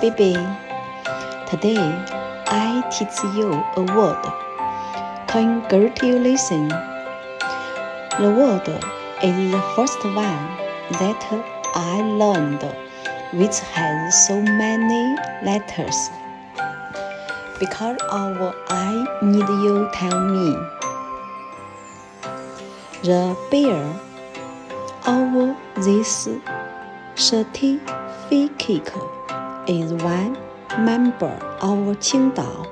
baby. Today I teach you a word. Congratulations. The word is the first one that I learned, which has so many letters. Because of I need you tell me. The bear of this certificate is one member of Qingdao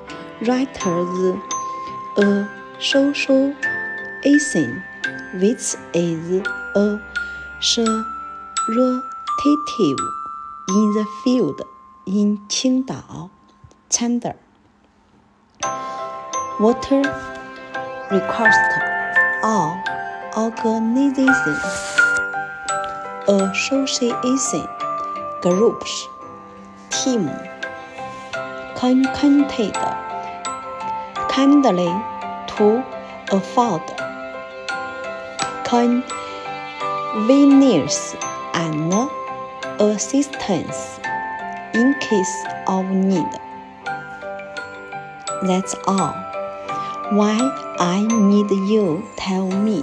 Writers Association, which is a authoritative in the field in Qingdao, China. Water request all organizations, association, groups, team, contented, kindly to afford, convenience and assistance in case of need. That's all. Why I need you tell me.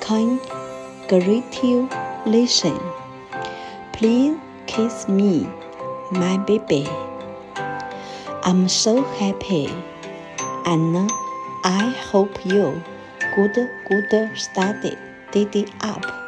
Congratulations. Please kiss me, my baby. I'm so happy and I hope you good good study, did it up.